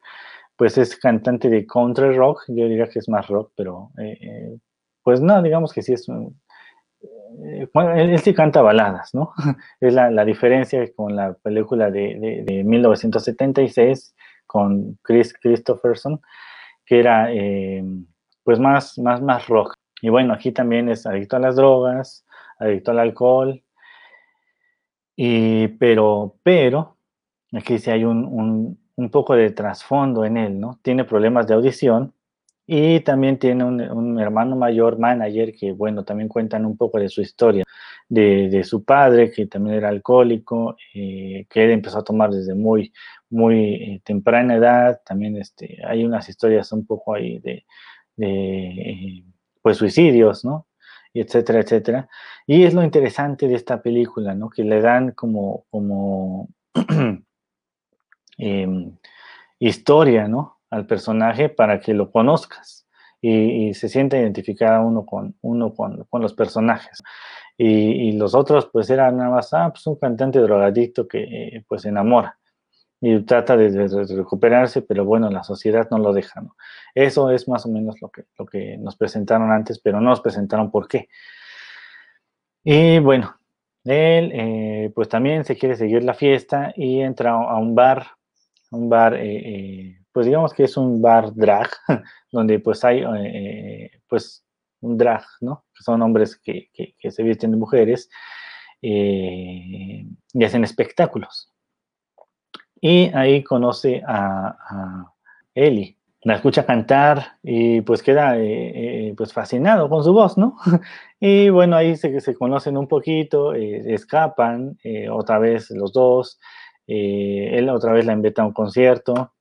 pues es cantante de country rock, yo diría que es más rock, pero eh, eh, pues no, digamos que sí es un... Eh, él, sí canta baladas, ¿no? es la, diferencia con la película de, 1976 con Chris Christopherson, que era pues más, más, más rock. Y bueno, aquí también es adicto a las drogas, adicto al alcohol, y, pero, pero, aquí sí hay un poco de trasfondo en él, ¿no? Tiene problemas de audición y también tiene un, hermano mayor, manager, que, bueno, también cuentan un poco de su historia, de, su padre, que también era alcohólico, eh, que él empezó a tomar desde muy, muy eh, temprana edad, también este, hay unas historias un poco ahí de, eh, pues, suicidios, ¿no? Y etcétera, etcétera. Y es lo interesante de esta película, ¿no? Que le dan como, como Em, historia, ¿no? Al personaje para que lo conozcas y, se sienta identificada uno con, uno con, los personajes. Y, los otros, pues, eran nada más, ah, pues un cantante drogadicto que, pues, enamora. y trata de, recuperarse, pero bueno, la sociedad no lo deja, ¿no? Eso es más o menos lo que, lo que nos presentaron antes, pero no nos presentaron por qué. Y bueno, él eh, pues también se quiere seguir la fiesta y entra a un bar, un bar, eh, eh, pues digamos que es un bar drag, donde pues hay pues un drag, ¿no? Que son hombres que, que, se visten de mujeres y hacen espectáculos. Y ahí conoce a, a Eli, la escucha cantar y pues queda eh, eh, pues fascinado con su voz, ¿no? y bueno, ahí se, se conocen un poquito, eh, escapan otra vez los dos, él otra vez la invita a un concierto,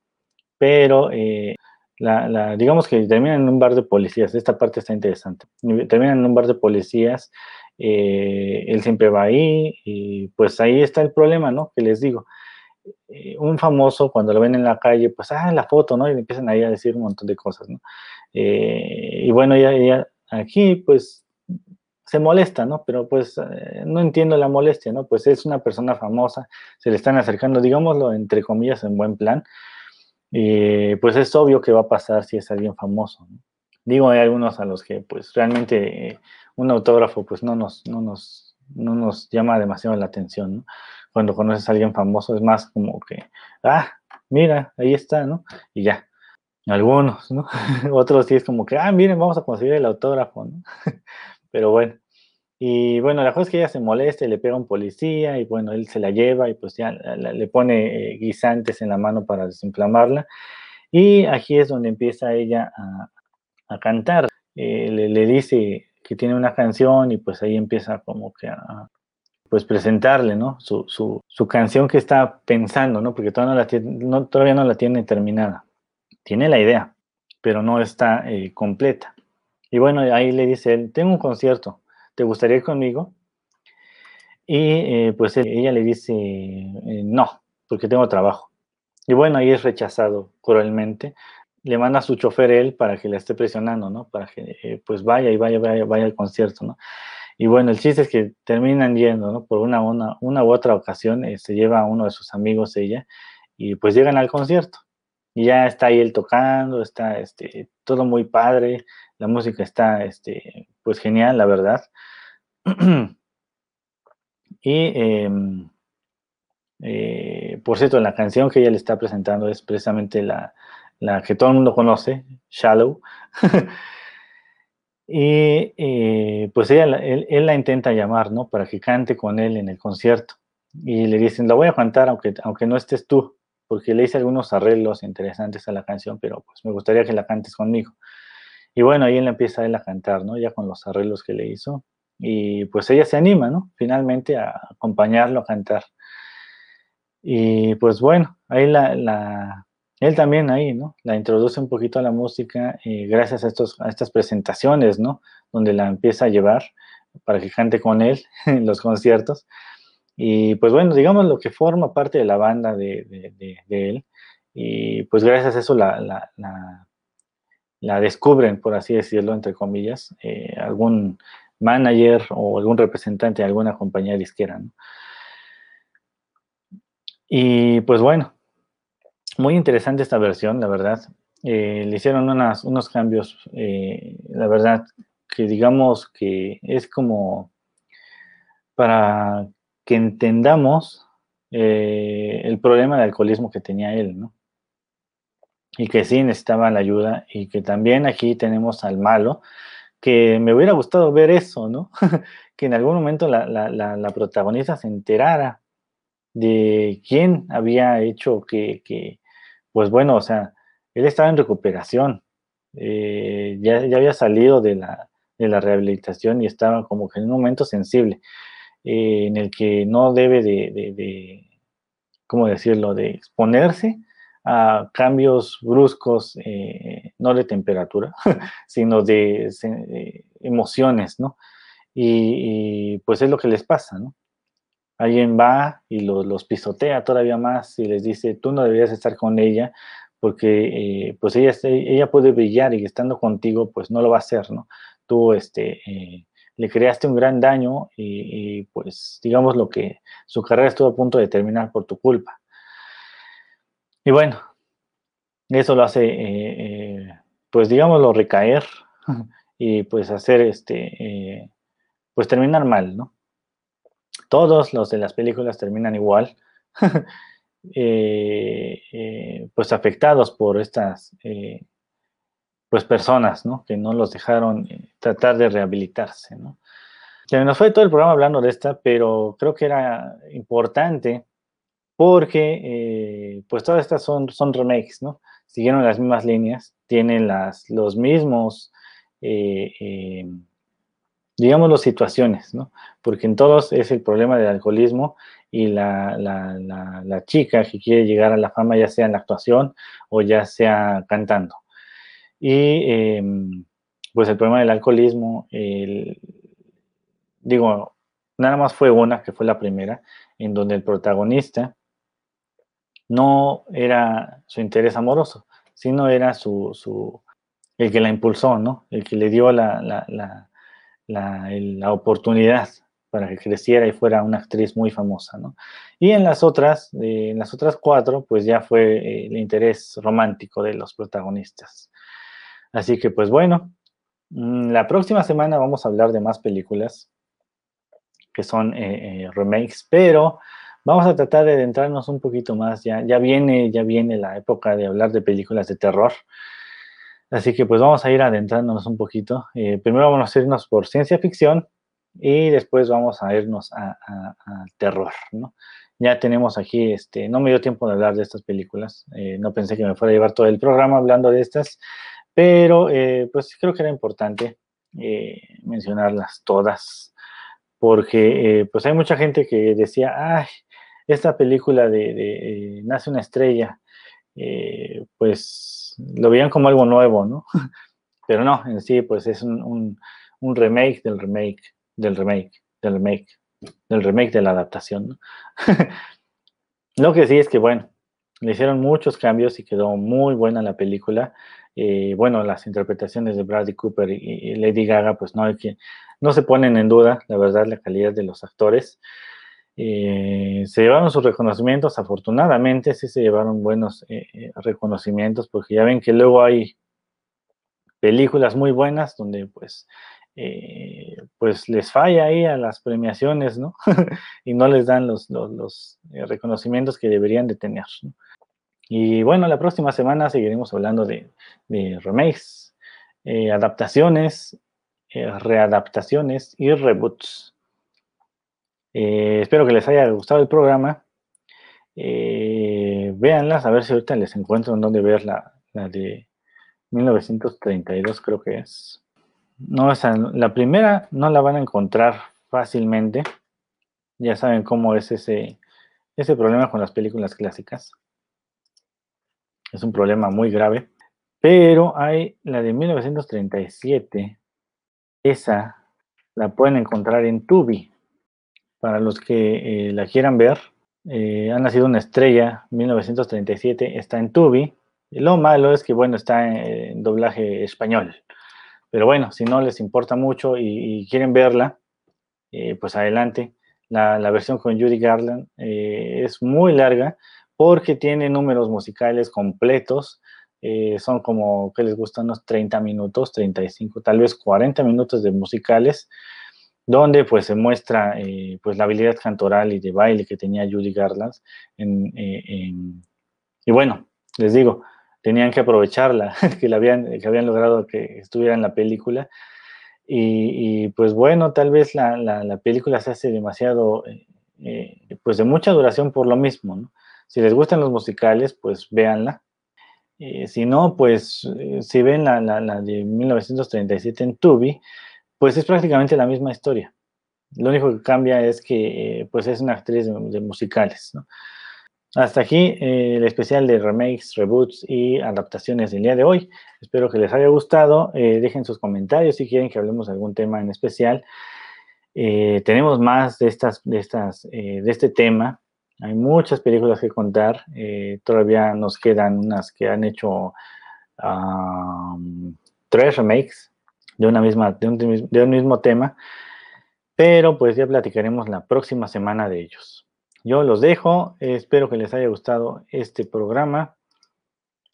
pero la, digamos que terminan en un bar de policías, esta parte está interesante, terminan en un bar de policías, él siempre va ahí y pues ahí está el problema, ¿no? Que les digo, eh, un famoso, cuando lo ven en la calle, pues, ah, la foto, ¿no? Y empiezan ahí a decir un montón de cosas, ¿no? Eh, y bueno, ya, aquí, pues, se molesta, ¿no? Pero pues eh, no entiendo la molestia, ¿no? Pues es una persona famosa, se le están acercando, digámoslo, entre comillas, en buen plan. Y pues es obvio que va a pasar si es alguien famoso. Digo, hay algunos a los que pues realmente un autógrafo pues no nos, no nos, no nos llama demasiado la atención, ¿no? cuando conoces a alguien famoso es más como que, ah, mira, ahí está, ¿no? Y ya. Algunos, ¿no? Otros sí es como que, ah, miren, vamos a conseguir el autógrafo, ¿no? Pero bueno. Y bueno, la cosa es que ella se molesta y le pega un policía y bueno, él se la lleva y pues ya le pone eh, guisantes en la mano para desinflamarla. Y aquí es donde empieza ella a, cantar. Eh, le, dice que tiene una canción y pues ahí empieza como que a, pues presentarle, ¿no? Su, su, su, canción que está pensando, ¿no? Porque todavía no, la tiene, no, todavía no la tiene terminada. Tiene la idea, pero no está eh, completa. Y bueno, ahí le dice él, tengo un concierto, ¿te gustaría ir conmigo? Y eh, pues ella le dice, eh, no, porque tengo trabajo. Y bueno, ahí es rechazado cruelmente. Le manda a su chofer él para que le esté presionando, ¿no? Para que pues vaya y vaya, vaya, vaya al concierto, ¿no? Y bueno, el chiste es que terminan yendo, ¿no? Por una, una, una u otra ocasión, eh, se lleva a uno de sus amigos ella y pues llegan al concierto. Y ya está ahí él tocando, está este, todo muy padre, la música está este, pues genial, la verdad. y em, eh, por cierto, la canción que ella le está presentando es precisamente la, la que todo el mundo conoce, Shallow. Y eh, pues ella, él, la intenta llamar, ¿no? Para que cante con él en el concierto. Y le dicen, la voy a cantar aunque, aunque no estés tú, porque le hice algunos arreglos interesantes a la canción, pero pues me gustaría que la cantes conmigo. Y bueno, ahí él empieza él a cantar, ¿no? Ya con los arreglos que le hizo. Y pues ella se anima, ¿no? Finalmente a acompañarlo a cantar. Y pues bueno, ahí la, la, él también ahí, ¿no? La introduce un poquito a la música eh, gracias a, estos, a estas presentaciones, ¿no? Donde la empieza a llevar para que cante con él en los conciertos. Y pues bueno, digamos lo que forma parte de la banda de, él. Y pues gracias a eso la, la, descubren, por así decirlo, entre comillas, eh, algún manager o algún representante de alguna compañía disquera, ¿no? Y pues bueno, muy interesante esta versión, la verdad. Eh, le hicieron unos cambios, eh, la verdad, que digamos que es como para que entendamos el problema de alcoholismo que tenía él, ¿no? Y que sí necesitaba la ayuda y que también aquí tenemos al malo, que me hubiera gustado ver eso, ¿no? que en algún momento la, la, protagonista se enterara de quién había hecho que, que, pues bueno, o sea, él estaba en recuperación, eh, ya, había salido de la, rehabilitación y estaba como que en un momento sensible, eh, en el que no debe de, ¿cómo decirlo?, de exponerse a cambios bruscos, eh, no de temperatura, sino de, emociones, ¿no? Y, pues es lo que les pasa, ¿no? alguien va y los, pisotea todavía más y les dice, tú no deberías estar con ella porque eh, pues ella, ella puede brillar y estando contigo pues no lo va a hacer, ¿no? Tú este, eh, le creaste un gran daño y, pues digamos lo que su carrera estuvo a punto de terminar por tu culpa. Y bueno, eso lo hace, eh, eh, pues digámoslo, recaer y pues hacer este, pues terminar mal, ¿no? Todos los de las películas terminan igual, pues afectados por estas pues personas, ¿no? Que no los dejaron tratar de rehabilitarse, ¿no? Se nos fue todo el programa hablando de esta, pero creo que era importante porque eh, pues todas estas son, son remakes, ¿no? Siguieron las mismas líneas, tienen las, los mismos, eh, eh, digamos, las situaciones, ¿no? Porque en todos es el problema del alcoholismo y la, la, chica que quiere llegar a la fama, ya sea en la actuación o ya sea cantando. Y em, pues el problema del alcoholismo, digo, nada más fue una, que fue la primera, en donde el protagonista no era su interés amoroso, sino era su, su el que la impulsó, ¿no? El que le dio la, la, la, la, oportunidad para que creciera y fuera una actriz muy famosa, ¿no? Y en las otras, eh, en las otras cuatro, pues ya fue eh, el interés romántico de los protagonistas. Así que, pues bueno, mm, la próxima semana vamos a hablar de más películas que son eh, remakes, pero vamos a tratar de adentrarnos un poquito más. Ya, viene, ya viene la época de hablar de películas de terror. Así que pues vamos a ir adentrándonos un poquito. Eh, primero vamos a irnos por ciencia ficción y después vamos a irnos a, terror. Ya tenemos aquí, este, no me dio tiempo de hablar de estas películas, no pensé que me fuera a llevar todo el programa hablando de estas, pero pues creo que era importante mencionarlas todas porque eh, pues hay mucha gente que decía, ay, esta película de, Nace una estrella, eh, pues lo veían como algo nuevo, ¿no? Pero no, en sí, pues es un, remake del remake, del remake, del remake, del remake de la adaptación, ¿no? lo que sí es que, bueno, le hicieron muchos cambios y quedó muy buena la película. Eh, bueno, las interpretaciones de Bradley Cooper y, Lady Gaga, pues no hay que, no se ponen en duda, la verdad, la calidad de los actores. Eh, se llevaron sus reconocimientos, afortunadamente sí se llevaron buenos eh, reconocimientos, porque ya ven que luego hay películas muy buenas donde pues, pues les falla ahí a las premiaciones, ¿no? y no les dan los, los, reconocimientos que deberían de tener. ¿no? Y bueno, la próxima semana seguiremos hablando de, remakes, eh, adaptaciones, eh, readaptaciones y reboots. Eh, espero que les haya gustado el programa. véanlas, a ver si ahorita les encuentro en dónde ver la, de 1932, creo que es. No, la primera no la van a encontrar fácilmente. Ya saben cómo es ese, ese problema con las películas clásicas. Es un problema muy grave. Pero hay la de 1937. Esa la pueden encontrar en Tubi. Para los que eh, la quieran ver, eh, ha nacido una estrella, 1937, está en Tubi. lo malo es que, bueno, está en, doblaje español. Pero bueno, si no les importa mucho y, quieren verla, eh, pues adelante. La, la, versión con Judy Garland es muy larga, porque tiene números musicales completos. Eh, son como, que les gustan? Unos 30 minutos, 35, tal vez 40 minutos de musicales, donde pues se muestra eh, pues la habilidad cantoral y de baile que tenía Judy Garland. Eh, y bueno, les digo, tenían que aprovecharla, que, la habían, que habían logrado que estuviera en la película. Y, pues bueno, tal vez la, la, película se hace demasiado, pues de mucha duración por lo mismo. Si les gustan los musicales, pues véanla. Eh, si no, pues eh, si ven la, de 1937 en Tubi, pues es prácticamente la misma historia. Lo único que cambia es que eh, pues es una actriz de, musicales. Hasta aquí el especial de remakes, reboots y adaptaciones del día de hoy. Espero que les haya gustado. dejen sus comentarios si quieren que hablemos de algún tema en especial. tenemos más de estas, de estas, de este tema hay muchas películas que contar. Eh, todavía nos quedan unas que han hecho tres remakes de, una misma, de un, mismo tema. Pero pues ya platicaremos la próxima semana de ellos. yo los dejo. espero que les haya gustado este programa.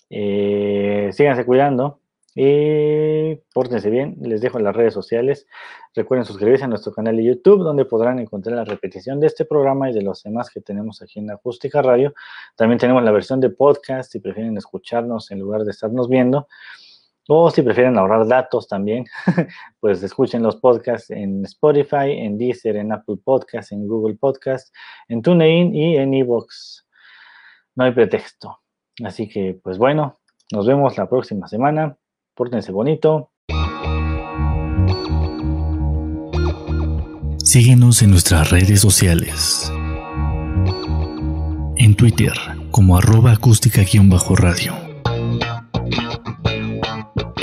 Eh, síganse cuidando y pórtense bien. Les dejo en las redes sociales. Recuerden suscribirse a nuestro canal de YouTube, donde podrán encontrar la repetición de este programa y de los demás que tenemos aquí en Acústica Radio. También tenemos la versión de podcast si prefieren escucharnos en lugar de estarnos viendo. O si prefieren ahorrar datos también, pues escuchen los podcasts en Spotify, en Deezer, en Apple Podcasts, en Google Podcasts, en TuneIn y en Evox. No hay pretexto. Así que, pues bueno, nos vemos la próxima semana. Pórtense bonito. Síguenos en nuestras redes sociales. En Twitter como arroba acústica-radio.